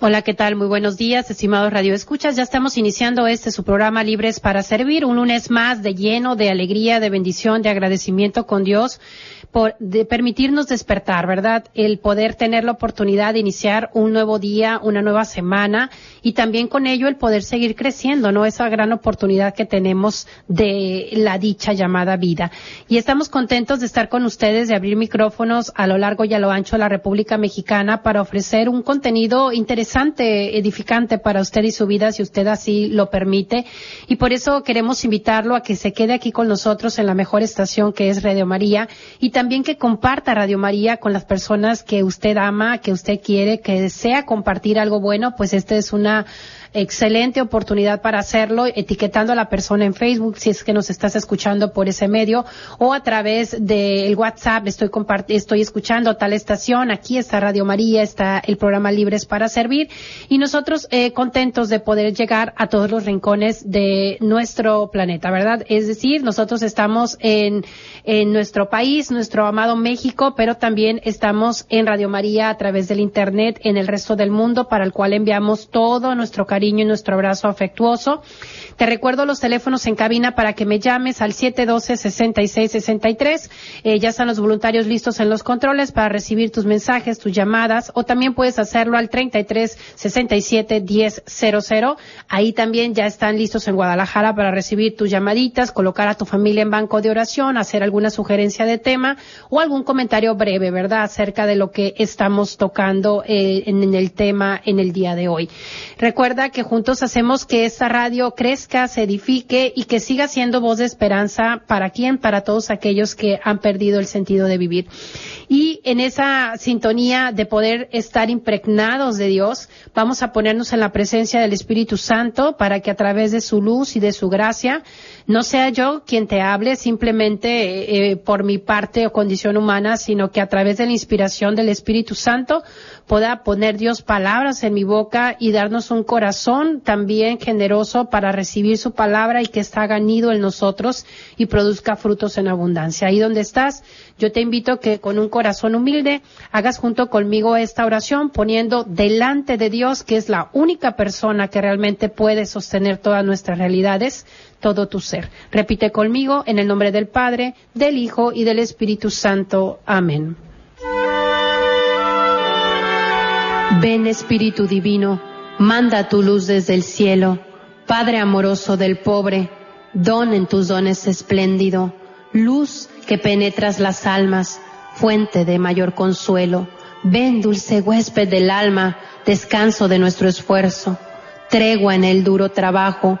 Hola, ¿qué tal? Muy buenos días, estimados Radio Escuchas. Ya estamos iniciando este su programa Libres para Servir, un lunes más de lleno de alegría, de bendición, de agradecimiento con Dios por permitirnos despertar, ¿verdad? El poder tener la oportunidad de iniciar un nuevo día, una nueva semana y también con ello el poder seguir creciendo, ¿no? Esa gran oportunidad que tenemos de la dicha llamada vida. Y estamos contentos de estar con ustedes, de abrir micrófonos a lo largo y a lo ancho de la República Mexicana para ofrecer un contenido interesante, edificante para usted y su vida, si usted así lo permite. Y por eso queremos invitarlo a que se quede aquí con nosotros en la mejor estación que es Radio María y también que comparta Radio María con las personas que usted ama, que usted quiere, que desea compartir algo bueno, pues esta es una excelente oportunidad para hacerlo, etiquetando a la persona en Facebook, si es que nos estás escuchando por ese medio, o a través del WhatsApp, estoy estoy escuchando tal estación, aquí está Radio María, está el programa Libres para Servir, y nosotros eh, contentos de poder llegar a todos los rincones de nuestro planeta, ¿verdad? Es decir, nosotros estamos en, en nuestro país, nuestro amado México, pero también estamos en Radio María a través del Internet en el resto del mundo, para el cual enviamos todo nuestro cariño cariño y nuestro abrazo afectuoso. Te recuerdo los teléfonos en cabina para que me llames al 712-6663. Eh, ya están los voluntarios listos en los controles para recibir tus mensajes, tus llamadas, o también puedes hacerlo al 33-67-1000. Ahí también ya están listos en Guadalajara para recibir tus llamaditas, colocar a tu familia en banco de oración, hacer alguna sugerencia de tema o algún comentario breve, ¿verdad?, acerca de lo que estamos tocando eh, en, en el tema en el día de hoy. Recuerda que juntos hacemos que esta radio crezca, se edifique y que siga siendo voz de esperanza para quien, para todos aquellos que han perdido el sentido de vivir. Y en esa sintonía de poder estar impregnados de Dios, vamos a ponernos en la presencia del Espíritu Santo para que a través de su luz y de su gracia, no sea yo quien te hable simplemente eh, por mi parte o condición humana, sino que a través de la inspiración del Espíritu Santo pueda poner Dios palabras en mi boca y darnos un corazón también generoso para recibir su palabra y que está ganido en nosotros y produzca frutos en abundancia. Ahí donde estás, yo te invito que con un corazón humilde hagas junto conmigo esta oración poniendo delante de Dios, que es la única persona que realmente puede sostener todas nuestras realidades, todo tu ser. Repite conmigo en el nombre del Padre, del Hijo y del Espíritu Santo. Amén. Ven Espíritu Divino, manda tu luz desde el cielo, Padre amoroso del pobre, don en tus dones espléndido, luz que penetras las almas, fuente de mayor consuelo. Ven dulce huésped del alma, descanso de nuestro esfuerzo, tregua en el duro trabajo,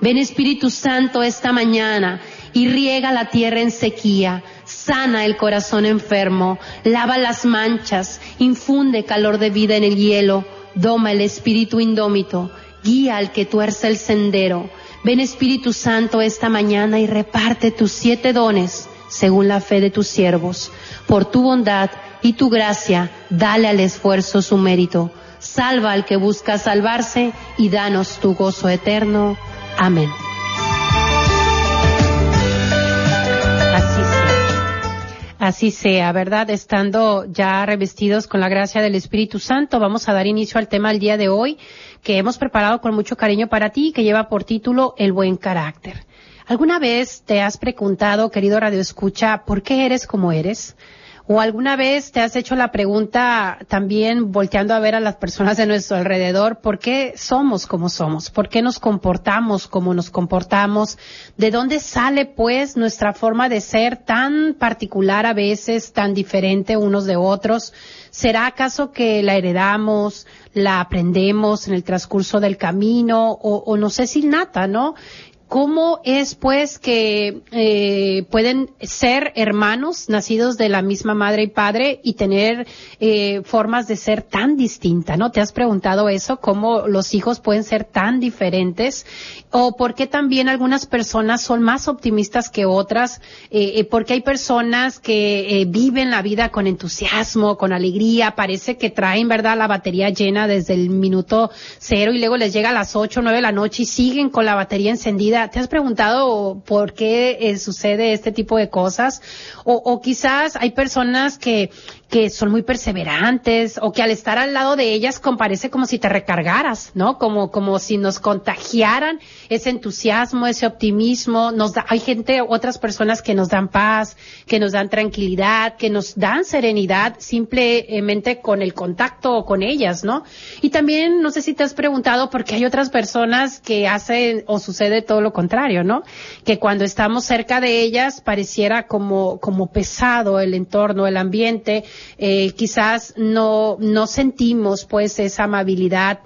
Ven Espíritu Santo esta mañana y riega la tierra en sequía, sana el corazón enfermo, lava las manchas, infunde calor de vida en el hielo, doma el espíritu indómito, guía al que tuerce el sendero. Ven Espíritu Santo esta mañana y reparte tus siete dones según la fe de tus siervos. Por tu bondad y tu gracia, dale al esfuerzo su mérito. Salva al que busca salvarse y danos tu gozo eterno. Amén. Así sea, ¿verdad? Estando ya revestidos con la gracia del Espíritu Santo, vamos a dar inicio al tema del día de hoy que hemos preparado con mucho cariño para ti, que lleva por título El buen carácter. ¿Alguna vez te has preguntado, querido Radio Escucha, por qué eres como eres? ¿O alguna vez te has hecho la pregunta también volteando a ver a las personas de nuestro alrededor, ¿por qué somos como somos? ¿Por qué nos comportamos como nos comportamos? ¿De dónde sale pues nuestra forma de ser tan particular a veces, tan diferente unos de otros? ¿Será acaso que la heredamos, la aprendemos en el transcurso del camino o, o no sé si nata, ¿no? ¿Cómo es pues que eh, pueden ser hermanos nacidos de la misma madre y padre y tener eh, formas de ser tan distintas? ¿No? ¿Te has preguntado eso? ¿Cómo los hijos pueden ser tan diferentes? ¿O por qué también algunas personas son más optimistas que otras? Eh, eh porque hay personas que eh, viven la vida con entusiasmo, con alegría, parece que traen, ¿verdad?, la batería llena desde el minuto cero y luego les llega a las ocho, nueve de la noche y siguen con la batería encendida ¿te has preguntado por qué eh, sucede este tipo de cosas? O, o quizás hay personas que, que son muy perseverantes o que al estar al lado de ellas comparece como si te recargaras, ¿no? Como, como si nos contagiaran ese entusiasmo, ese optimismo. Nos da, hay gente, otras personas que nos dan paz, que nos dan tranquilidad, que nos dan serenidad simplemente con el contacto con ellas, ¿no? Y también, no sé si te has preguntado porque hay otras personas que hacen o sucede todo lo contrario, ¿no? Que cuando estamos cerca de ellas pareciera como, como pesado el entorno, el ambiente, eh, quizás no, no sentimos pues esa amabilidad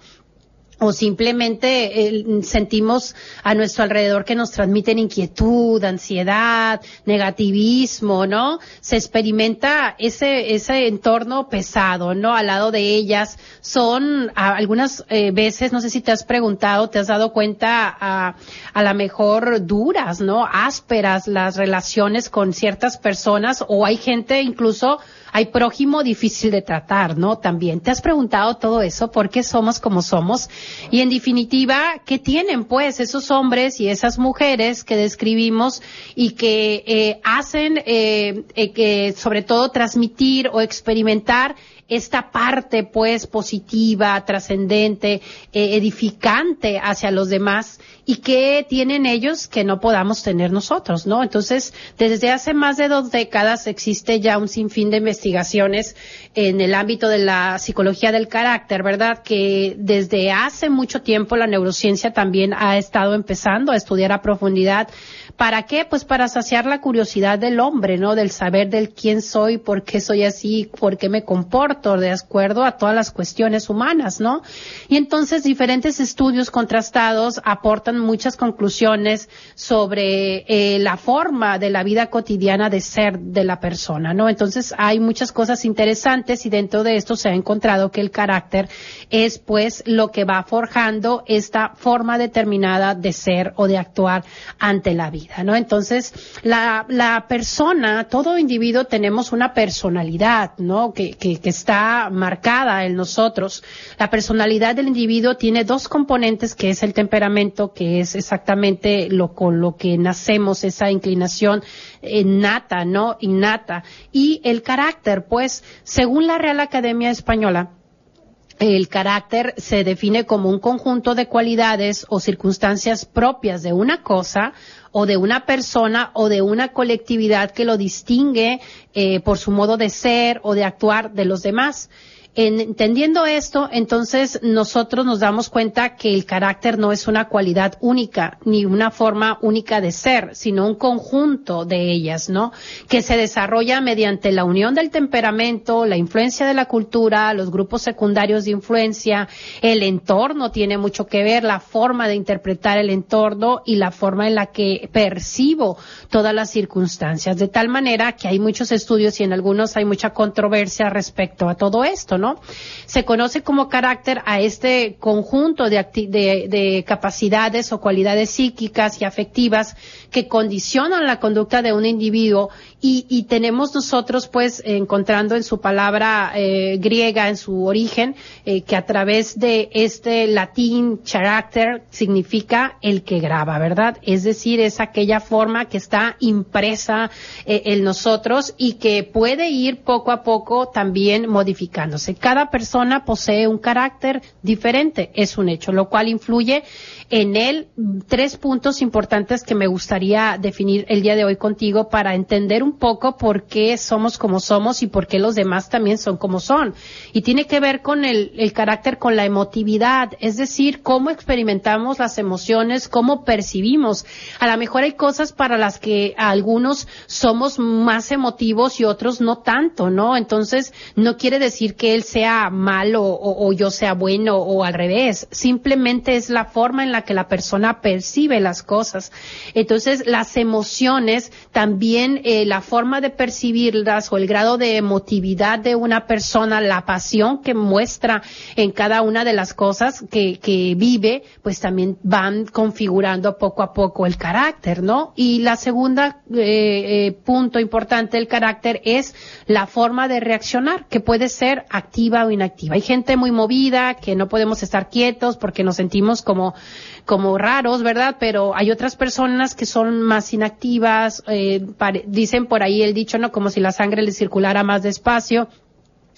o simplemente eh, sentimos a nuestro alrededor que nos transmiten inquietud, ansiedad, negativismo, ¿no? Se experimenta ese, ese entorno pesado, ¿no? Al lado de ellas son algunas eh, veces, no sé si te has preguntado, te has dado cuenta a, a la mejor duras, ¿no? Ásperas las relaciones con ciertas personas o hay gente incluso hay prójimo difícil de tratar, ¿no? También. ¿Te has preguntado todo eso? ¿Por qué somos como somos? Y en definitiva, ¿qué tienen pues esos hombres y esas mujeres que describimos y que eh, hacen eh, eh, que sobre todo transmitir o experimentar esta parte pues positiva, trascendente, eh, edificante hacia los demás y que tienen ellos que no podamos tener nosotros, ¿no? Entonces, desde hace más de dos décadas existe ya un sinfín de investigaciones en el ámbito de la psicología del carácter, ¿verdad? Que desde hace mucho tiempo la neurociencia también ha estado empezando a estudiar a profundidad ¿Para qué? Pues para saciar la curiosidad del hombre, ¿no? Del saber del quién soy, por qué soy así, por qué me comporto de acuerdo a todas las cuestiones humanas, ¿no? Y entonces diferentes estudios contrastados aportan muchas conclusiones sobre eh, la forma de la vida cotidiana de ser de la persona, ¿no? Entonces hay muchas cosas interesantes y dentro de esto se ha encontrado que el carácter es pues lo que va forjando esta forma determinada de ser o de actuar ante la vida. ¿no? Entonces, la, la persona, todo individuo tenemos una personalidad, ¿no? Que, que, que está marcada en nosotros. La personalidad del individuo tiene dos componentes, que es el temperamento, que es exactamente lo con lo que nacemos, esa inclinación innata, ¿no? Innata. Y el carácter, pues, según la Real Academia Española, el carácter se define como un conjunto de cualidades o circunstancias propias de una cosa o de una persona o de una colectividad que lo distingue eh, por su modo de ser o de actuar de los demás entendiendo esto, entonces nosotros nos damos cuenta que el carácter no es una cualidad única, ni una forma única de ser, sino un conjunto de ellas, ¿no? Que se desarrolla mediante la unión del temperamento, la influencia de la cultura, los grupos secundarios de influencia, el entorno tiene mucho que ver, la forma de interpretar el entorno y la forma en la que percibo todas las circunstancias, de tal manera que hay muchos estudios y en algunos hay mucha controversia respecto a todo esto, ¿no? Se conoce como carácter a este conjunto de, de, de capacidades o cualidades psíquicas y afectivas que condicionan la conducta de un individuo y, y tenemos nosotros pues encontrando en su palabra eh, griega, en su origen, eh, que a través de este latín character significa el que graba, ¿verdad? Es decir, es aquella forma que está impresa eh, en nosotros y que puede ir poco a poco también modificándose. Cada persona posee un carácter diferente, es un hecho, lo cual influye en él tres puntos importantes que me gustaría definir el día de hoy contigo para entender un poco por qué somos como somos y por qué los demás también son como son. Y tiene que ver con el, carácter, con la emotividad, es decir, cómo experimentamos las emociones, cómo percibimos. A lo mejor hay cosas para las que algunos somos más emotivos y otros no tanto, ¿no? Entonces, no quiere decir que él sea malo o, o yo sea bueno o al revés. Simplemente es la forma en la que la persona percibe las cosas. Entonces, las emociones, también eh, la forma de percibirlas o el grado de emotividad de una persona, la pasión que muestra en cada una de las cosas que, que vive, pues también van configurando poco a poco el carácter, ¿no? Y la segunda eh, eh, punto importante del carácter es la forma de reaccionar, que puede ser activa o inactiva. Hay gente muy movida, que no podemos estar quietos porque nos sentimos como como raros, ¿verdad? Pero hay otras personas que son más inactivas, eh, dicen por ahí el dicho, ¿no? Como si la sangre le circulara más despacio.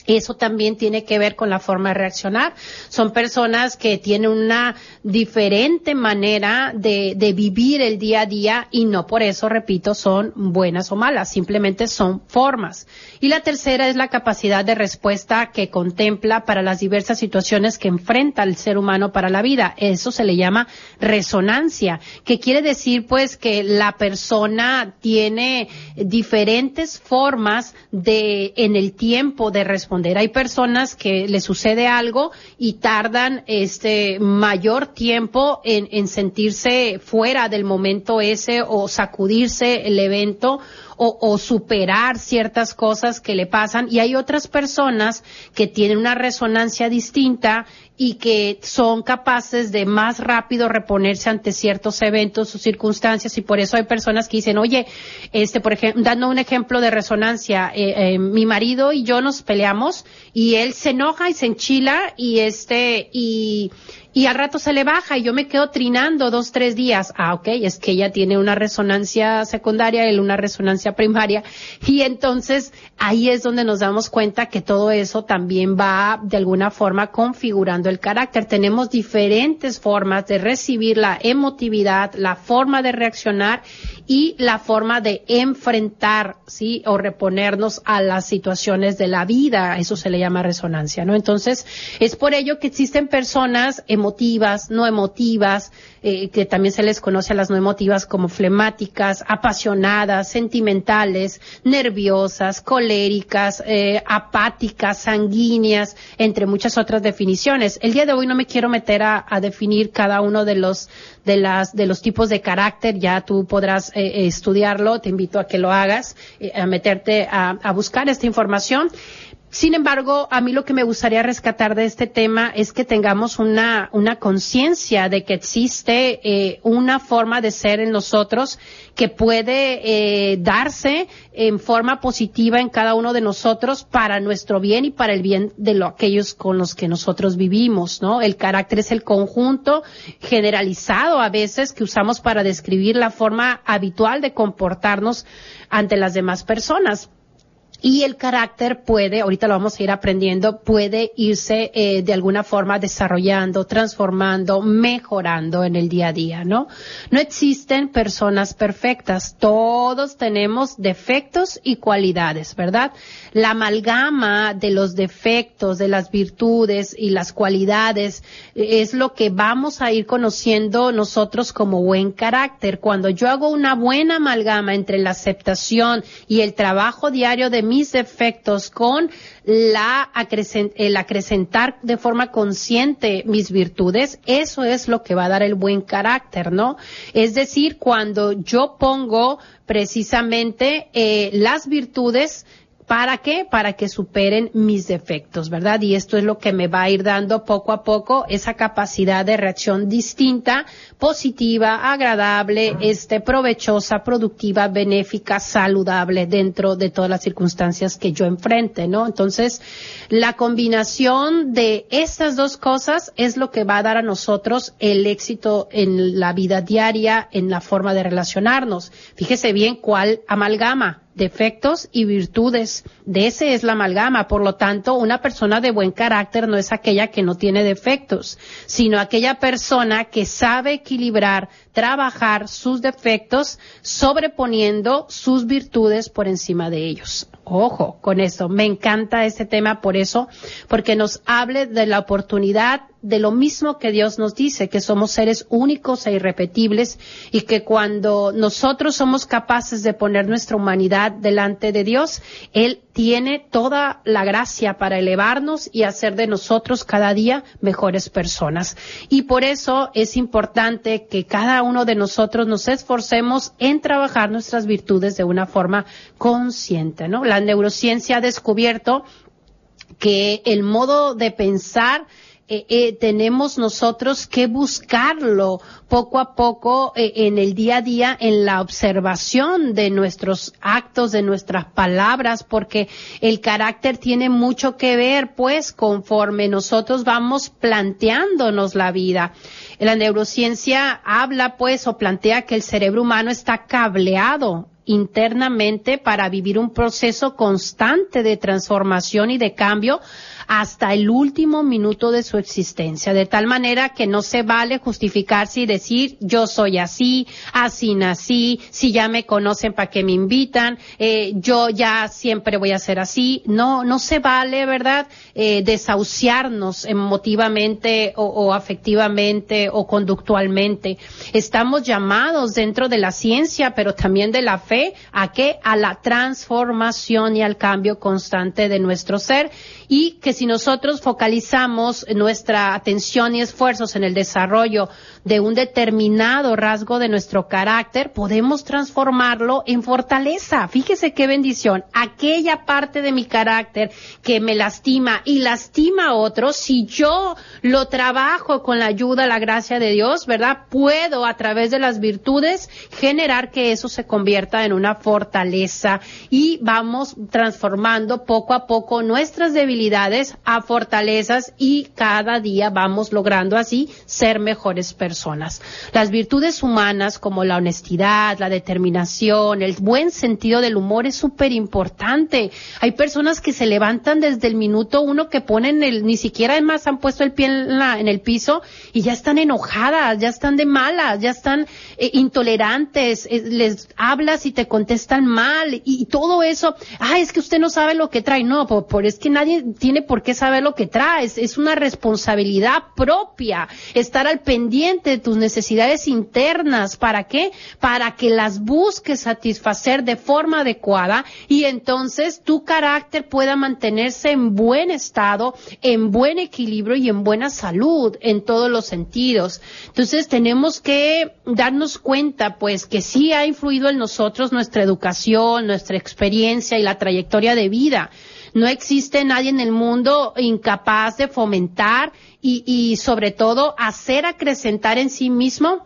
Eso también tiene que ver con la forma de reaccionar. Son personas que tienen una diferente manera de, vivir el día a día y no por eso, repito, son buenas o malas, simplemente son formas. Y la tercera es la capacidad de respuesta que contempla para las diversas situaciones que enfrenta el ser humano para la vida. Eso se le llama resonancia, que quiere decir pues que la persona tiene diferentes formas de, en el tiempo de responder hay personas que les sucede algo y tardan este mayor tiempo en, en sentirse fuera del momento ese o sacudirse el evento o, o, superar ciertas cosas que le pasan. Y hay otras personas que tienen una resonancia distinta y que son capaces de más rápido reponerse ante ciertos eventos o circunstancias. Y por eso hay personas que dicen, oye, este, por ejemplo, dando un ejemplo de resonancia, eh, eh, mi marido y yo nos peleamos y él se enoja y se enchila y este, y, y al rato se le baja y yo me quedo trinando dos, tres días. Ah, ok, es que ella tiene una resonancia secundaria, él una resonancia primaria. Y entonces ahí es donde nos damos cuenta que todo eso también va de alguna forma configurando el carácter. Tenemos diferentes formas de recibir la emotividad, la forma de reaccionar y la forma de enfrentar, sí, o reponernos a las situaciones de la vida. Eso se le llama resonancia, ¿no? Entonces, es por ello que existen personas emotivas, no emotivas, eh, que también se les conoce a las no emotivas como flemáticas, apasionadas, sentimentales, nerviosas, coléricas, eh, apáticas, sanguíneas, entre muchas otras definiciones. El día de hoy no me quiero meter a, a definir cada uno de los de las de los tipos de carácter. Ya tú podrás eh, estudiarlo. Te invito a que lo hagas, eh, a meterte a, a buscar esta información. Sin embargo, a mí lo que me gustaría rescatar de este tema es que tengamos una, una conciencia de que existe eh, una forma de ser en nosotros que puede eh, darse en forma positiva en cada uno de nosotros para nuestro bien y para el bien de lo, aquellos con los que nosotros vivimos, ¿no? El carácter es el conjunto generalizado a veces que usamos para describir la forma habitual de comportarnos ante las demás personas y el carácter puede, ahorita lo vamos a ir aprendiendo, puede irse eh, de alguna forma desarrollando, transformando, mejorando en el día a día, ¿no? No existen personas perfectas, todos tenemos defectos y cualidades, ¿verdad? La amalgama de los defectos, de las virtudes y las cualidades eh, es lo que vamos a ir conociendo nosotros como buen carácter. Cuando yo hago una buena amalgama entre la aceptación y el trabajo diario de mis defectos con la el acrecentar de forma consciente mis virtudes, eso es lo que va a dar el buen carácter, ¿no? Es decir, cuando yo pongo precisamente eh, las virtudes ¿Para qué? Para que superen mis defectos, ¿verdad? Y esto es lo que me va a ir dando poco a poco esa capacidad de reacción distinta, positiva, agradable, este, provechosa, productiva, benéfica, saludable dentro de todas las circunstancias que yo enfrente, ¿no? Entonces, la combinación de estas dos cosas es lo que va a dar a nosotros el éxito en la vida diaria, en la forma de relacionarnos. Fíjese bien cuál amalgama defectos y virtudes. De ese es la amalgama. Por lo tanto, una persona de buen carácter no es aquella que no tiene defectos, sino aquella persona que sabe equilibrar, trabajar sus defectos, sobreponiendo sus virtudes por encima de ellos. Ojo con esto. Me encanta este tema por eso, porque nos hable de la oportunidad de lo mismo que Dios nos dice, que somos seres únicos e irrepetibles y que cuando nosotros somos capaces de poner nuestra humanidad delante de Dios, Él tiene toda la gracia para elevarnos y hacer de nosotros cada día mejores personas. Y por eso es importante que cada uno de nosotros nos esforcemos en trabajar nuestras virtudes de una forma consciente, ¿no? La neurociencia ha descubierto que el modo de pensar eh, eh, tenemos nosotros que buscarlo poco a poco eh, en el día a día, en la observación de nuestros actos, de nuestras palabras, porque el carácter tiene mucho que ver, pues, conforme nosotros vamos planteándonos la vida. La neurociencia habla, pues, o plantea que el cerebro humano está cableado internamente para vivir un proceso constante de transformación y de cambio hasta el último minuto de su existencia, de tal manera que no se vale justificarse y decir yo soy así, así nací, si ya me conocen para que me invitan, eh, yo ya siempre voy a ser así. No, no se vale, ¿verdad? Eh, desahuciarnos emotivamente o, o afectivamente o conductualmente. Estamos llamados dentro de la ciencia, pero también de la fe, a qué? A la transformación y al cambio constante de nuestro ser y que si nosotros focalizamos nuestra atención y esfuerzos en el desarrollo de un determinado rasgo de nuestro carácter, podemos transformarlo en fortaleza. Fíjese qué bendición. Aquella parte de mi carácter que me lastima y lastima a otros, si yo lo trabajo con la ayuda, la gracia de Dios, ¿verdad? Puedo a través de las virtudes generar que eso se convierta en una fortaleza y vamos transformando poco a poco nuestras debilidades a fortalezas y cada día vamos logrando así ser mejores personas. Las virtudes humanas como la honestidad, la determinación, el buen sentido del humor es súper importante. Hay personas que se levantan desde el minuto uno que ponen el, ni siquiera además han puesto el pie en, la, en el piso y ya están enojadas, ya están de malas, ya están eh, intolerantes, les hablas y te contestan mal y, todo eso. Ah, es que usted no sabe lo que trae. No, por, por es que nadie tiene por qué saber lo que trae. es una responsabilidad propia estar al pendiente de tus necesidades internas. ¿Para qué? Para que las busques satisfacer de forma adecuada y entonces tu carácter pueda mantenerse en buen estado, en buen equilibrio y en buena salud en todos los sentidos. Entonces tenemos que darnos cuenta pues que sí ha influido en nosotros nuestra educación, nuestra experiencia y la trayectoria de vida. No existe nadie en el mundo incapaz de fomentar y, y sobre todo hacer acrecentar en sí mismo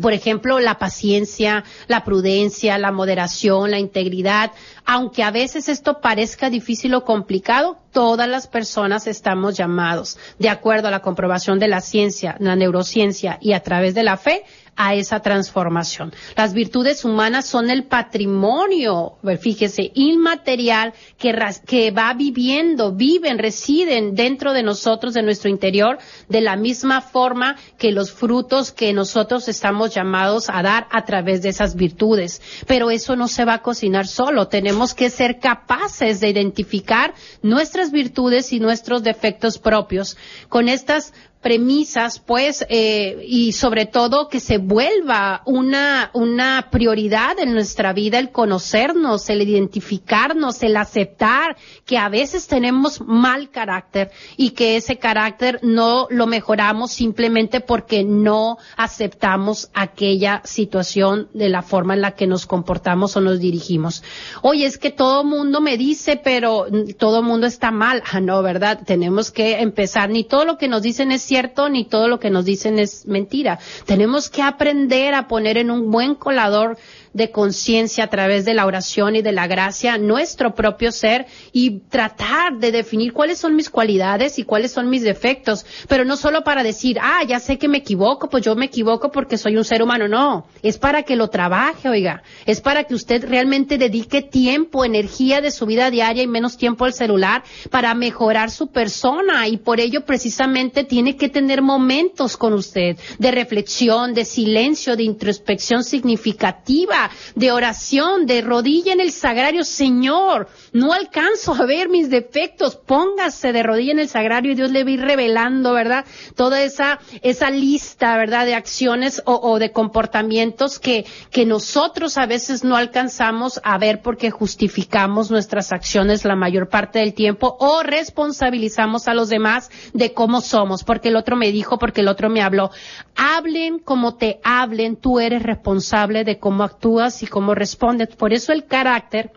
por ejemplo, la paciencia, la prudencia, la moderación, la integridad, aunque a veces esto parezca difícil o complicado, todas las personas estamos llamados, de acuerdo a la comprobación de la ciencia, la neurociencia y a través de la fe, a esa transformación. Las virtudes humanas son el patrimonio, fíjese, inmaterial que, que va viviendo, viven, residen dentro de nosotros, de nuestro interior, de la misma forma que los frutos que nosotros estamos llamados a dar a través de esas virtudes. Pero eso no se va a cocinar solo. Tenemos que ser capaces de identificar nuestras virtudes y nuestros defectos propios. Con estas premisas, pues, eh, y sobre todo que se vuelva una, una prioridad en nuestra vida el conocernos, el identificarnos, el aceptar que a veces tenemos mal carácter y que ese carácter no lo mejoramos simplemente porque no aceptamos aquella situación de la forma en la que nos comportamos o nos dirigimos. Oye, es que todo mundo me dice, pero todo mundo está mal. Ah, no, ¿verdad? Tenemos que empezar. Ni todo lo que nos dicen es cierto ni todo lo que nos dicen es mentira. Tenemos que aprender a poner en un buen colador de conciencia a través de la oración y de la gracia nuestro propio ser y tratar de definir cuáles son mis cualidades y cuáles son mis defectos, pero no solo para decir, ah, ya sé que me equivoco, pues yo me equivoco porque soy un ser humano, no, es para que lo trabaje, oiga, es para que usted realmente dedique tiempo, energía de su vida diaria y menos tiempo al celular para mejorar su persona. Y por ello precisamente tiene que tener momentos con usted de reflexión, de silencio, de introspección significativa de oración, de rodilla en el sagrario, Señor, no alcanzo a ver mis defectos, póngase de rodilla en el sagrario y Dios le va a ir revelando, ¿verdad? Toda esa, esa lista, ¿verdad? De acciones o, o de comportamientos que, que nosotros a veces no alcanzamos a ver porque justificamos nuestras acciones la mayor parte del tiempo o responsabilizamos a los demás de cómo somos, porque el otro me dijo, porque el otro me habló. Hablen como te hablen, tú eres responsable de cómo actúas y cómo respondes. Por eso el carácter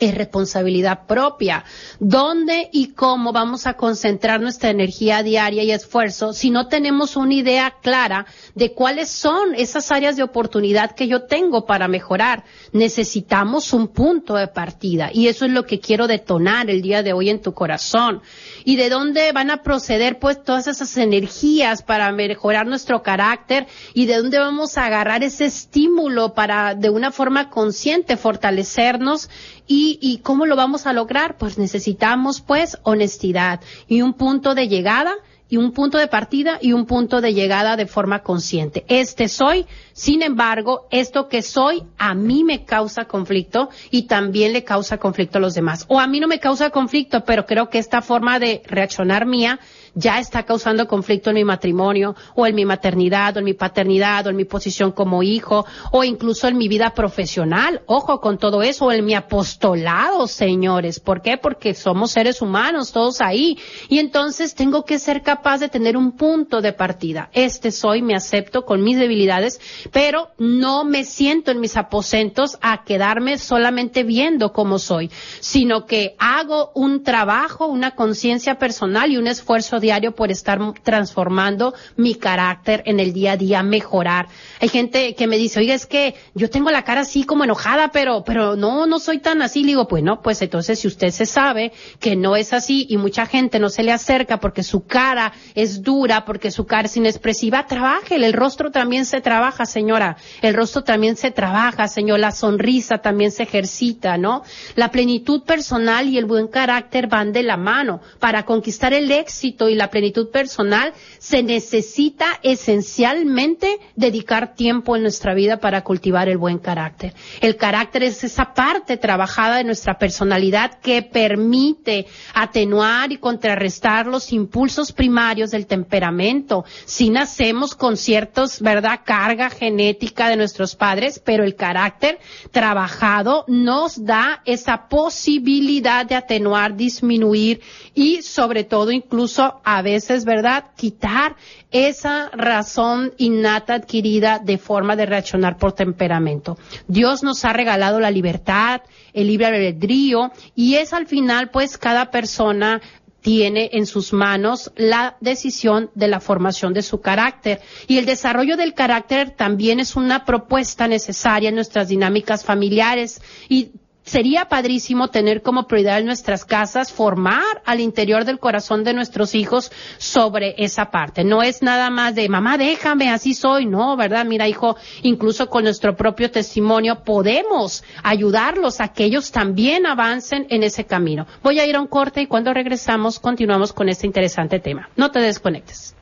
es responsabilidad propia. ¿Dónde y cómo vamos a concentrar nuestra energía diaria y esfuerzo si no tenemos una idea clara de cuáles son esas áreas de oportunidad que yo tengo para mejorar? Necesitamos un punto de partida y eso es lo que quiero detonar el día de hoy en tu corazón. ¿Y de dónde van a proceder pues todas esas energías para mejorar nuestro carácter y de dónde vamos a agarrar ese estímulo para de una forma consciente fortalecernos ¿Y, cómo lo vamos a lograr? Pues necesitamos pues honestidad y un punto de llegada y un punto de partida y un punto de llegada de forma consciente. Este soy, sin embargo, esto que soy a mí me causa conflicto y también le causa conflicto a los demás. O a mí no me causa conflicto, pero creo que esta forma de reaccionar mía ya está causando conflicto en mi matrimonio o en mi maternidad o en mi paternidad o en mi posición como hijo o incluso en mi vida profesional. Ojo con todo eso o en mi apostolado, señores. ¿Por qué? Porque somos seres humanos todos ahí y entonces tengo que ser capaz de tener un punto de partida. Este soy, me acepto con mis debilidades, pero no me siento en mis aposentos a quedarme solamente viendo cómo soy, sino que hago un trabajo, una conciencia personal y un esfuerzo diario por estar transformando mi carácter en el día a día, mejorar. Hay gente que me dice, oiga, es que yo tengo la cara así como enojada, pero, pero no, no soy tan así. Le digo, pues no, pues entonces si usted se sabe que no es así y mucha gente no se le acerca porque su cara es dura, porque su cara es inexpresiva, trabaje. El rostro también se trabaja, señora. El rostro también se trabaja, señor. La sonrisa también se ejercita, ¿no? La plenitud personal y el buen carácter van de la mano. Para conquistar el éxito y la plenitud personal, se necesita esencialmente dedicar tiempo en nuestra vida para cultivar el buen carácter. El carácter es esa parte trabajada de nuestra personalidad que permite atenuar y contrarrestar los impulsos primarios del temperamento. Si nacemos con ciertos, ¿verdad?, carga genética de nuestros padres, pero el carácter trabajado nos da esa posibilidad de atenuar, disminuir y sobre todo incluso a veces, ¿verdad? Quitar esa razón innata adquirida de forma de reaccionar por temperamento. Dios nos ha regalado la libertad, el libre albedrío y es al final pues cada persona tiene en sus manos la decisión de la formación de su carácter. Y el desarrollo del carácter también es una propuesta necesaria en nuestras dinámicas familiares y sería padrísimo tener como prioridad en nuestras casas formar al interior del corazón de nuestros hijos sobre esa parte. No es nada más de mamá, déjame, así soy. No, ¿verdad? Mira, hijo, incluso con nuestro propio testimonio podemos ayudarlos a que ellos también avancen en ese camino. Voy a ir a un corte y cuando regresamos continuamos con este interesante tema. No te desconectes.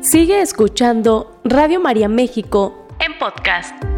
Sigue escuchando Radio María México en podcast.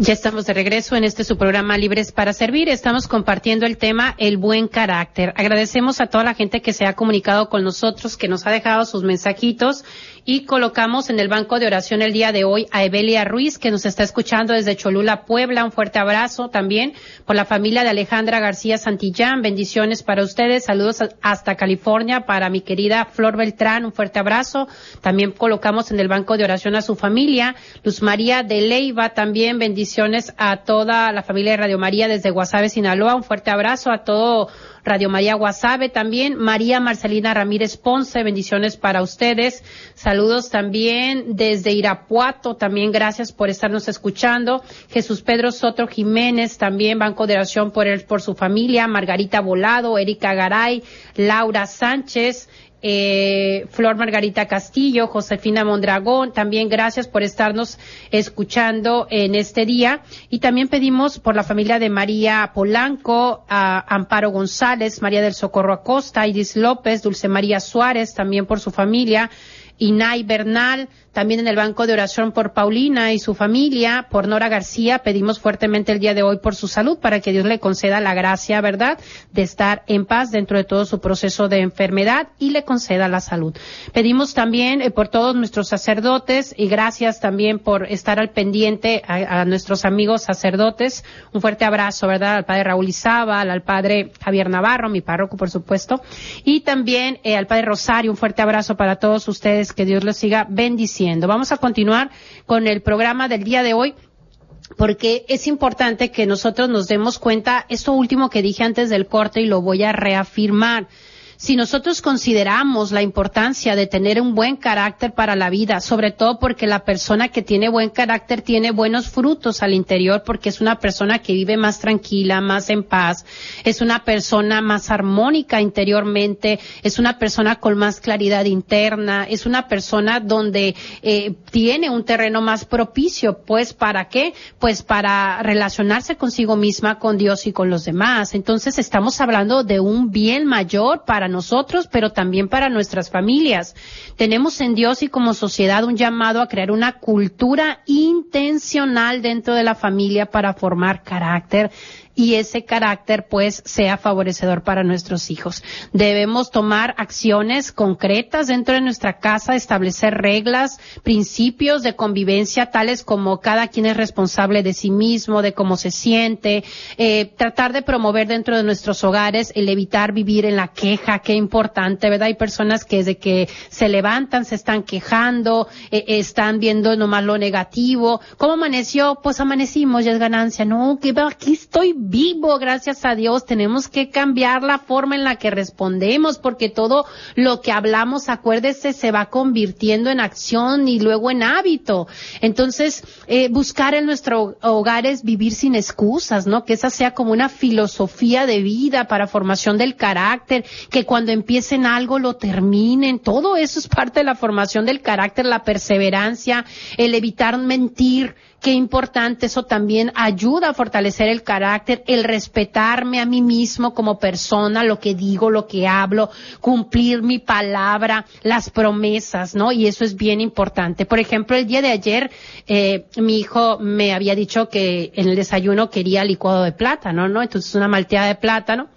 Ya estamos de regreso en este su programa Libres para Servir. Estamos compartiendo el tema El buen carácter. Agradecemos a toda la gente que se ha comunicado con nosotros, que nos ha dejado sus mensajitos y colocamos en el banco de oración el día de hoy a Evelia Ruiz, que nos está escuchando desde Cholula, Puebla. Un fuerte abrazo también por la familia de Alejandra García Santillán. Bendiciones para ustedes. Saludos hasta California para mi querida Flor Beltrán. Un fuerte abrazo. También colocamos en el banco de oración a su familia. Luz María de Leiva también. Bendiciones a toda la familia de Radio María desde Guasave, Sinaloa. Un fuerte abrazo a todo Radio María Guasave también. María Marcelina Ramírez Ponce, bendiciones para ustedes. Saludos también desde Irapuato, también gracias por estarnos escuchando. Jesús Pedro Soto Jiménez, también Banco de Oración por él, por su familia. Margarita Volado, Erika Garay, Laura Sánchez, eh, Flor Margarita Castillo, Josefina Mondragón, también gracias por estarnos escuchando en este día. Y también pedimos por la familia de María Polanco, a Amparo González, María del Socorro Acosta, Iris López, Dulce María Suárez, también por su familia, Inay Bernal, también en el banco de oración por Paulina y su familia, por Nora García, pedimos fuertemente el día de hoy por su salud para que Dios le conceda la gracia, ¿verdad?, de estar en paz dentro de todo su proceso de enfermedad y le conceda la salud. Pedimos también eh, por todos nuestros sacerdotes y gracias también por estar al pendiente a, nuestros amigos sacerdotes. Un fuerte abrazo, ¿verdad?, al padre Raúl Izábal, al padre Javier Navarro, mi párroco, por supuesto, y también eh, al padre Rosario. Un fuerte abrazo para todos ustedes, que Dios los siga bendiciendo Vamos a continuar con el programa del día de hoy porque es importante que nosotros nos demos cuenta, esto último que dije antes del corte y lo voy a reafirmar si nosotros consideramos la importancia de tener un buen carácter para la vida, sobre todo porque la persona que tiene buen carácter tiene buenos frutos al interior, porque es una persona que vive más tranquila, más en paz, es una persona más armónica interiormente, es una persona con más claridad interna, es una persona donde eh, tiene un terreno más propicio, pues ¿para qué? Pues para relacionarse consigo misma, con Dios y con los demás. Entonces estamos hablando de un bien mayor para nosotros, pero también para nuestras familias. Tenemos en Dios y como sociedad un llamado a crear una cultura intencional dentro de la familia para formar carácter y ese carácter pues sea favorecedor para nuestros hijos. Debemos tomar acciones concretas dentro de nuestra casa, establecer reglas, principios de convivencia tales como cada quien es responsable de sí mismo, de cómo se siente, eh, tratar de promover dentro de nuestros hogares el evitar vivir en la queja, qué importante, ¿verdad? Hay personas que desde que se levantan se están quejando, eh, están viendo nomás lo negativo. ¿Cómo amaneció? Pues amanecimos, ya es ganancia. No, que aquí estoy vivo, gracias a Dios. Tenemos que cambiar la forma en la que respondemos porque todo lo que hablamos, acuérdese, se va convirtiendo en acción y luego en hábito. Entonces, eh, buscar en nuestro hogar es vivir sin excusas, ¿no? Que esa sea como una filosofía de vida para formación del carácter, que cuando empiecen algo lo terminen. Todo eso es parte de la formación del carácter, la perseverancia, el evitar mentir, Qué importante, eso también ayuda a fortalecer el carácter, el respetarme a mí mismo como persona, lo que digo, lo que hablo, cumplir mi palabra, las promesas, ¿no? Y eso es bien importante. Por ejemplo, el día de ayer, eh, mi hijo me había dicho que en el desayuno quería licuado de plátano, ¿no? Entonces una malteada de plátano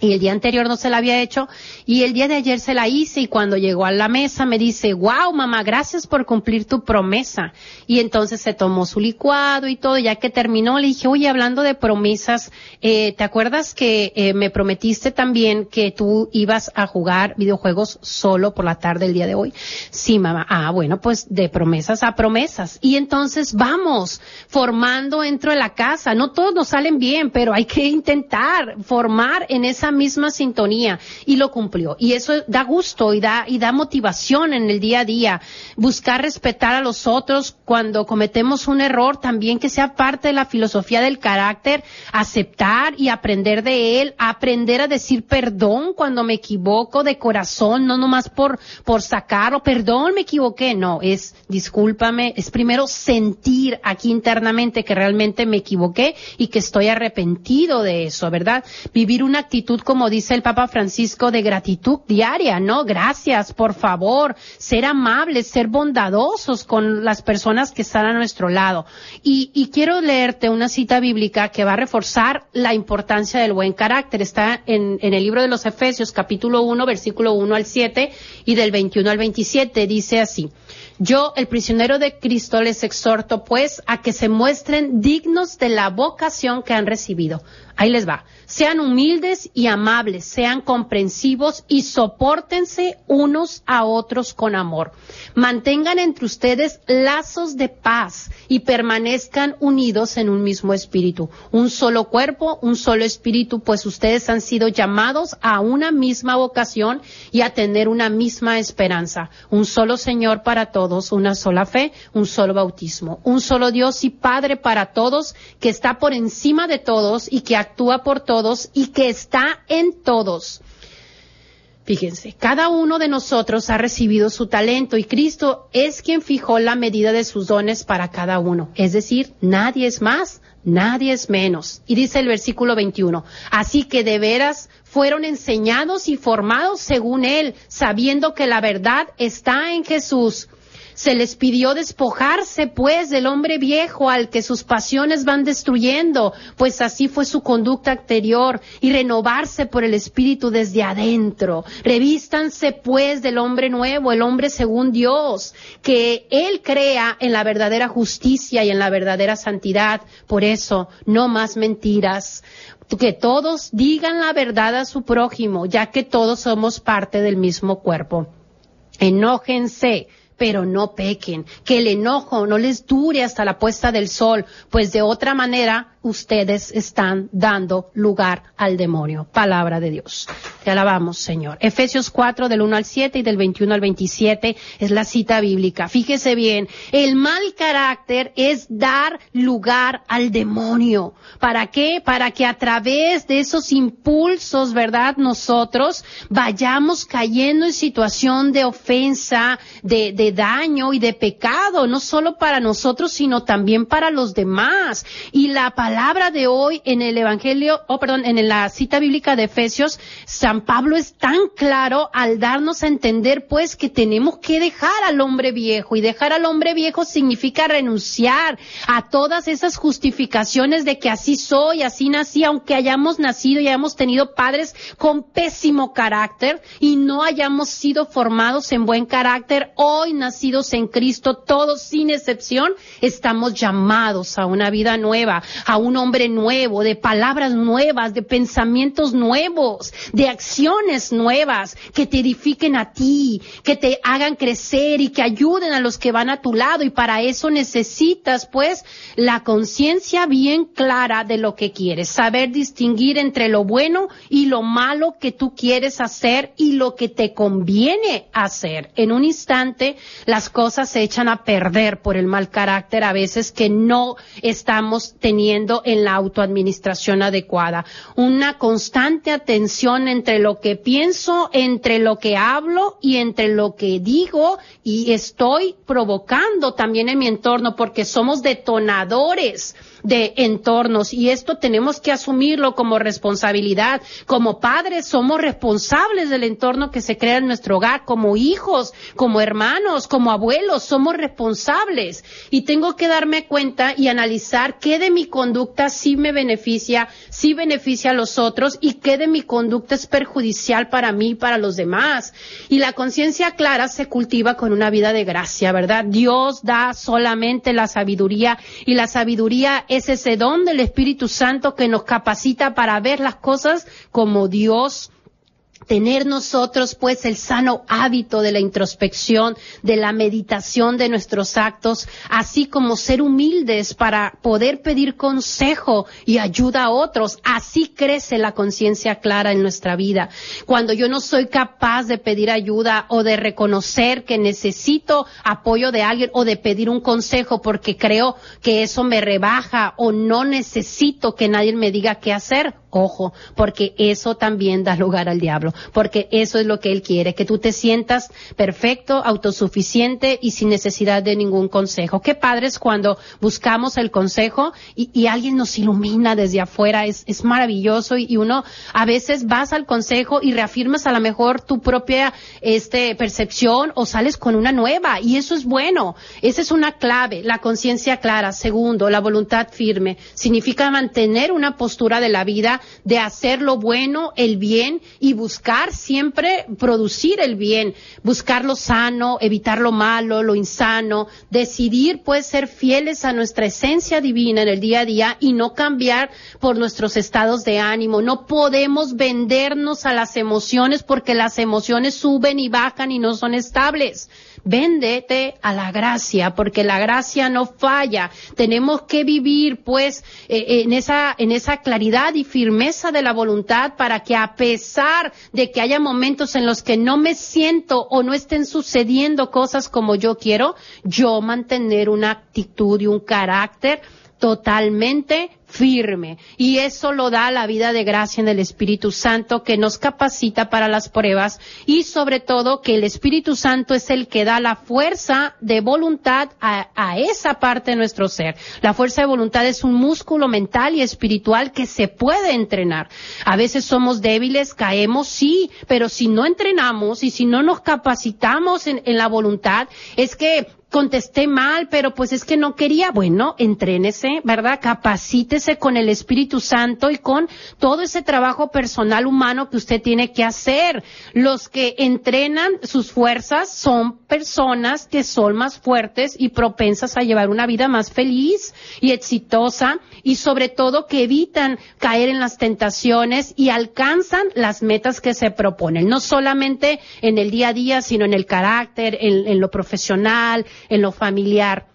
y el día anterior no se la había hecho y el día de ayer se la hice y cuando llegó a la mesa me dice, wow mamá, gracias por cumplir tu promesa. Y entonces se tomó su licuado y todo, ya que terminó le dije, oye, hablando de promesas, eh, ¿te acuerdas que eh, me prometiste también que tú ibas a jugar videojuegos solo por la tarde el día de hoy? Sí mamá, ah bueno, pues de promesas a promesas. Y entonces vamos formando dentro de la casa, no todos nos salen bien, pero hay que intentar formar en esa misma sintonía y lo cumplió. Y eso da gusto y da, y da motivación en el día a día. Buscar respetar a los otros cuando cometemos un error también que sea parte de la filosofía del carácter, aceptar y aprender de él, aprender a decir perdón cuando me equivoco de corazón, no nomás por, por sacarlo, perdón, me equivoqué, no, es discúlpame, es primero sentir aquí internamente que realmente me equivoqué y que estoy arrepentido de eso, ¿verdad? Vivir una actitud como dice el Papa Francisco, de gratitud diaria, ¿no? Gracias, por favor, ser amables, ser bondadosos con las personas que están a nuestro lado. Y, quiero leerte una cita bíblica que va a reforzar la importancia del buen carácter. Está en, en el libro de los Efesios, capítulo 1, versículo 1 al 7 y del 21 al 27. Dice así. Yo, el prisionero de Cristo, les exhorto pues a que se muestren dignos de la vocación que han recibido. Ahí les va. Sean humildes y amables, sean comprensivos y soportense unos a otros con amor. Mantengan entre ustedes lazos de paz y permanezcan unidos en un mismo espíritu. Un solo cuerpo, un solo espíritu, pues ustedes han sido llamados a una misma vocación y a tener una misma esperanza. Un solo Señor para todos, una sola fe, un solo bautismo. Un solo Dios y Padre para todos, que está por encima de todos y que actúa por todos y que está en todos. Fíjense, cada uno de nosotros ha recibido su talento y Cristo es quien fijó la medida de sus dones para cada uno. Es decir, nadie es más, nadie es menos. Y dice el versículo 21, así que de veras fueron enseñados y formados según Él, sabiendo que la verdad está en Jesús se les pidió despojarse, pues, del hombre viejo al que sus pasiones van destruyendo, pues así fue su conducta anterior, y renovarse por el Espíritu desde adentro. Revístanse, pues, del hombre nuevo, el hombre según Dios, que Él crea en la verdadera justicia y en la verdadera santidad. Por eso, no más mentiras que todos digan la verdad a su prójimo, ya que todos somos parte del mismo cuerpo. Enójense, pero no pequen, que el enojo no les dure hasta la puesta del sol, pues de otra manera ustedes están dando lugar al demonio. Palabra de Dios. Te alabamos, Señor. Efesios 4 del 1 al 7 y del 21 al 27 es la cita bíblica. Fíjese bien, el mal carácter es dar lugar al demonio. ¿Para qué? Para que a través de esos impulsos, ¿verdad? Nosotros vayamos cayendo en situación de ofensa, de, de daño y de pecado, no solo para nosotros, sino también para los demás. Y la palabra de hoy en el Evangelio, oh, perdón, en la cita bíblica de Efesios, San Pablo es tan claro al darnos a entender pues que tenemos que dejar al hombre viejo y dejar al hombre viejo significa renunciar a todas esas justificaciones de que así soy, así nací, aunque hayamos nacido y hayamos tenido padres con pésimo carácter y no hayamos sido formados en buen carácter, hoy nacidos en Cristo, todos sin excepción, estamos llamados a una vida nueva, a un hombre nuevo, de palabras nuevas, de pensamientos nuevos, de acciones nuevas que te edifiquen a ti, que te hagan crecer y que ayuden a los que van a tu lado. Y para eso necesitas, pues, la conciencia bien clara de lo que quieres, saber distinguir entre lo bueno y lo malo que tú quieres hacer y lo que te conviene hacer. En un instante, las cosas se echan a perder por el mal carácter a veces que no estamos teniendo en la autoadministración adecuada. Una constante atención entre lo que pienso, entre lo que hablo y entre lo que digo y estoy provocando también en mi entorno porque somos detonadores de entornos y esto tenemos que asumirlo como responsabilidad. Como padres somos responsables del entorno que se crea en nuestro hogar, como hijos, como hermanos, como abuelos, somos responsables y tengo que darme cuenta y analizar qué de mi conducta sí me beneficia, sí beneficia a los otros y qué de mi conducta es perjudicial para mí y para los demás. Y la conciencia clara se cultiva con una vida de gracia, ¿verdad? Dios da solamente la sabiduría y la sabiduría es ese don del Espíritu Santo que nos capacita para ver las cosas como Dios tener nosotros pues el sano hábito de la introspección, de la meditación de nuestros actos, así como ser humildes para poder pedir consejo y ayuda a otros. Así crece la conciencia clara en nuestra vida. Cuando yo no soy capaz de pedir ayuda o de reconocer que necesito apoyo de alguien o de pedir un consejo porque creo que eso me rebaja o no necesito que nadie me diga qué hacer, ojo, porque eso también da lugar al diablo. Porque eso es lo que Él quiere, que tú te sientas perfecto, autosuficiente y sin necesidad de ningún consejo. Qué padre es cuando buscamos el consejo y, alguien nos ilumina desde afuera, es, es maravilloso y, uno a veces vas al consejo y reafirmas a lo mejor tu propia este, percepción o sales con una nueva y eso es bueno. Esa es una clave, la conciencia clara. Segundo, la voluntad firme. Significa mantener una postura de la vida de hacer lo bueno, el bien y buscar siempre producir el bien, buscar lo sano, evitar lo malo, lo insano, decidir pues ser fieles a nuestra esencia divina en el día a día y no cambiar por nuestros estados de ánimo. No podemos vendernos a las emociones porque las emociones suben y bajan y no son estables. Véndete a la gracia, porque la gracia no falla. Tenemos que vivir, pues, eh, en esa, en esa claridad y firmeza de la voluntad para que a pesar de que haya momentos en los que no me siento o no estén sucediendo cosas como yo quiero, yo mantener una actitud y un carácter totalmente firme. Y eso lo da la vida de gracia en el Espíritu Santo que nos capacita para las pruebas y sobre todo que el Espíritu Santo es el que da la fuerza de voluntad a, esa parte de nuestro ser. La fuerza de voluntad es un músculo mental y espiritual que se puede entrenar. A veces somos débiles, caemos, sí, pero si no entrenamos y si no nos capacitamos en, en la voluntad, es que contesté mal, pero pues es que no quería. Bueno, entrénese, ¿verdad? Capacítese con el Espíritu Santo y con todo ese trabajo personal humano que usted tiene que hacer. Los que entrenan sus fuerzas son personas que son más fuertes y propensas a llevar una vida más feliz y exitosa y sobre todo que evitan caer en las tentaciones y alcanzan las metas que se proponen, no solamente en el día a día, sino en el carácter, en, en lo profesional, en lo familiar.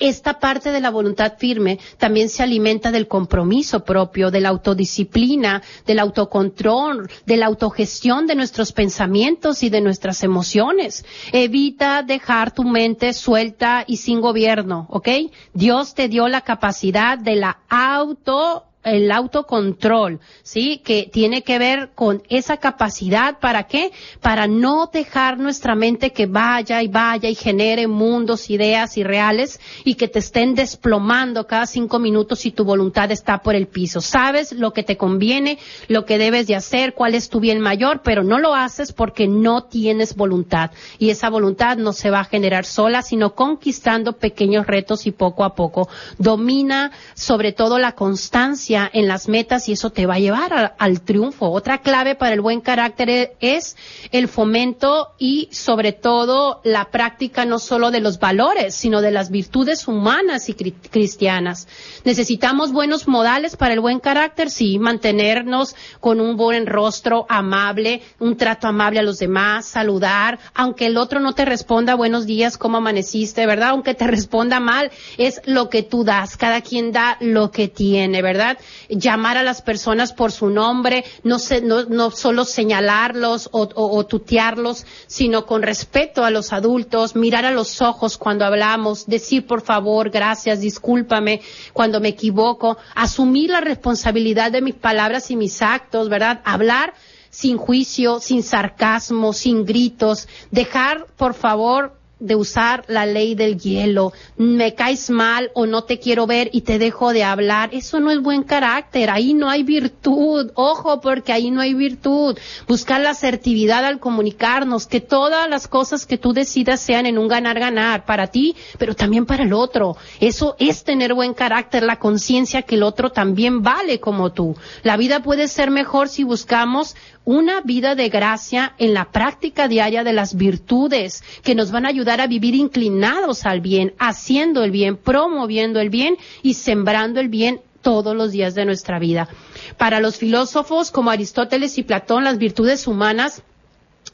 Esta parte de la voluntad firme también se alimenta del compromiso propio, de la autodisciplina, del autocontrol, de la autogestión de nuestros pensamientos y de nuestras emociones. Evita dejar tu mente suelta y sin gobierno, ¿ok? Dios te dio la capacidad de la auto el autocontrol, ¿sí? Que tiene que ver con esa capacidad, ¿para qué? Para no dejar nuestra mente que vaya y vaya y genere mundos, ideas irreales y que te estén desplomando cada cinco minutos y tu voluntad está por el piso. Sabes lo que te conviene, lo que debes de hacer, cuál es tu bien mayor, pero no lo haces porque no tienes voluntad. Y esa voluntad no se va a generar sola, sino conquistando pequeños retos y poco a poco. Domina sobre todo la constancia en las metas y eso te va a llevar al triunfo. Otra clave para el buen carácter e, es el fomento y sobre todo la práctica no solo de los valores, sino de las virtudes humanas y cristianas. Necesitamos buenos modales para el buen carácter, sí, mantenernos con un buen rostro amable, un trato amable a los demás, saludar, aunque el otro no te responda buenos días, cómo amaneciste, ¿verdad? Aunque te responda mal, es lo que tú das, cada quien da lo que tiene, ¿verdad? Llamar a las personas por su nombre, no, no, no solo señalarlos o, o, tutearlos, sino con respeto a los adultos, mirar a los ojos cuando hablamos, decir por favor, gracias, discúlpame cuando me equivoco, asumir la responsabilidad de mis palabras y mis actos, ¿verdad? Hablar sin juicio, sin sarcasmo, sin gritos, dejar, por favor, de usar la ley del hielo. Me caes mal o no te quiero ver y te dejo de hablar. Eso no es buen carácter. Ahí no hay virtud. Ojo, porque ahí no hay virtud. Buscar la asertividad al comunicarnos, que todas las cosas que tú decidas sean en un ganar-ganar para ti, pero también para el otro. Eso es tener buen carácter, la conciencia que el otro también vale como tú. La vida puede ser mejor si buscamos una vida de gracia en la práctica diaria de las virtudes que nos van a ayudar a vivir inclinados al bien, haciendo el bien, promoviendo el bien y sembrando el bien todos los días de nuestra vida. Para los filósofos como Aristóteles y Platón, las virtudes humanas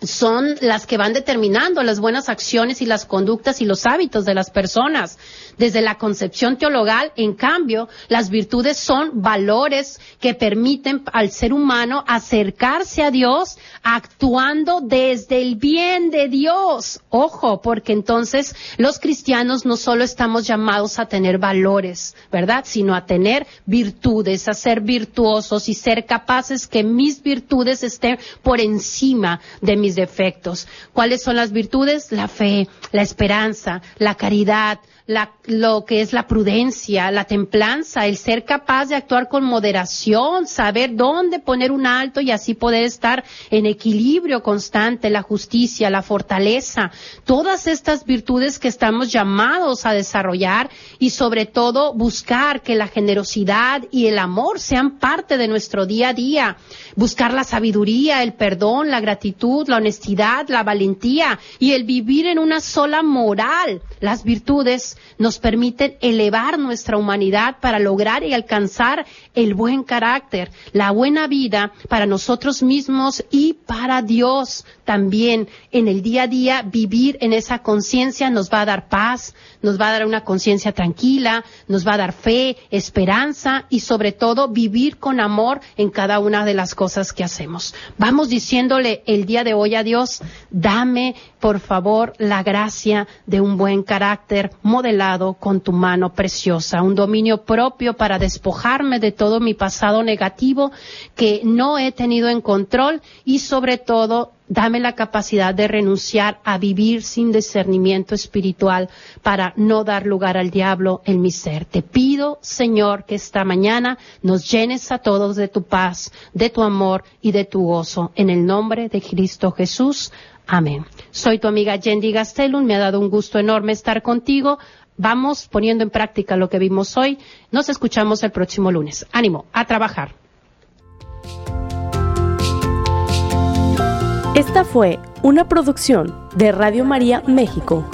son las que van determinando las buenas acciones y las conductas y los hábitos de las personas. Desde la concepción teologal, en cambio, las virtudes son valores que permiten al ser humano acercarse a Dios actuando desde el bien de Dios. Ojo, porque entonces los cristianos no solo estamos llamados a tener valores, ¿verdad? Sino a tener virtudes, a ser virtuosos y ser capaces que mis virtudes estén por encima de mis defectos. ¿Cuáles son las virtudes? La fe, la esperanza, la caridad, lo que es la prudencia, la templanza, el ser capaz de actuar con moderación, saber dónde poner un alto y así poder estar en equilibrio constante, la justicia, la fortaleza, todas estas virtudes que estamos llamados a desarrollar y sobre todo buscar que la generosidad y el amor sean parte de nuestro día a día, buscar la sabiduría, el perdón, la gratitud, la honestidad, la valentía y el vivir en una sola moral, las virtudes nos permiten elevar nuestra humanidad para lograr y alcanzar el buen carácter, la buena vida para nosotros mismos y para Dios también. En el día a día vivir en esa conciencia nos va a dar paz, nos va a dar una conciencia tranquila, nos va a dar fe, esperanza y sobre todo vivir con amor en cada una de las cosas que hacemos. Vamos diciéndole el día de hoy a Dios, dame por favor la gracia de un buen carácter modelado con tu mano preciosa, un dominio propio para despojarme de todo mi pasado negativo que no he tenido en control y sobre todo Dame la capacidad de renunciar a vivir sin discernimiento espiritual para no dar lugar al diablo en mi ser. Te pido, Señor, que esta mañana nos llenes a todos de tu paz, de tu amor y de tu gozo. En el nombre de Cristo Jesús. Amén. Soy tu amiga Yendi Gastelum. Me ha dado un gusto enorme estar contigo. Vamos poniendo en práctica lo que vimos hoy. Nos escuchamos el próximo lunes. Ánimo, a trabajar. Esta fue una producción de Radio María México.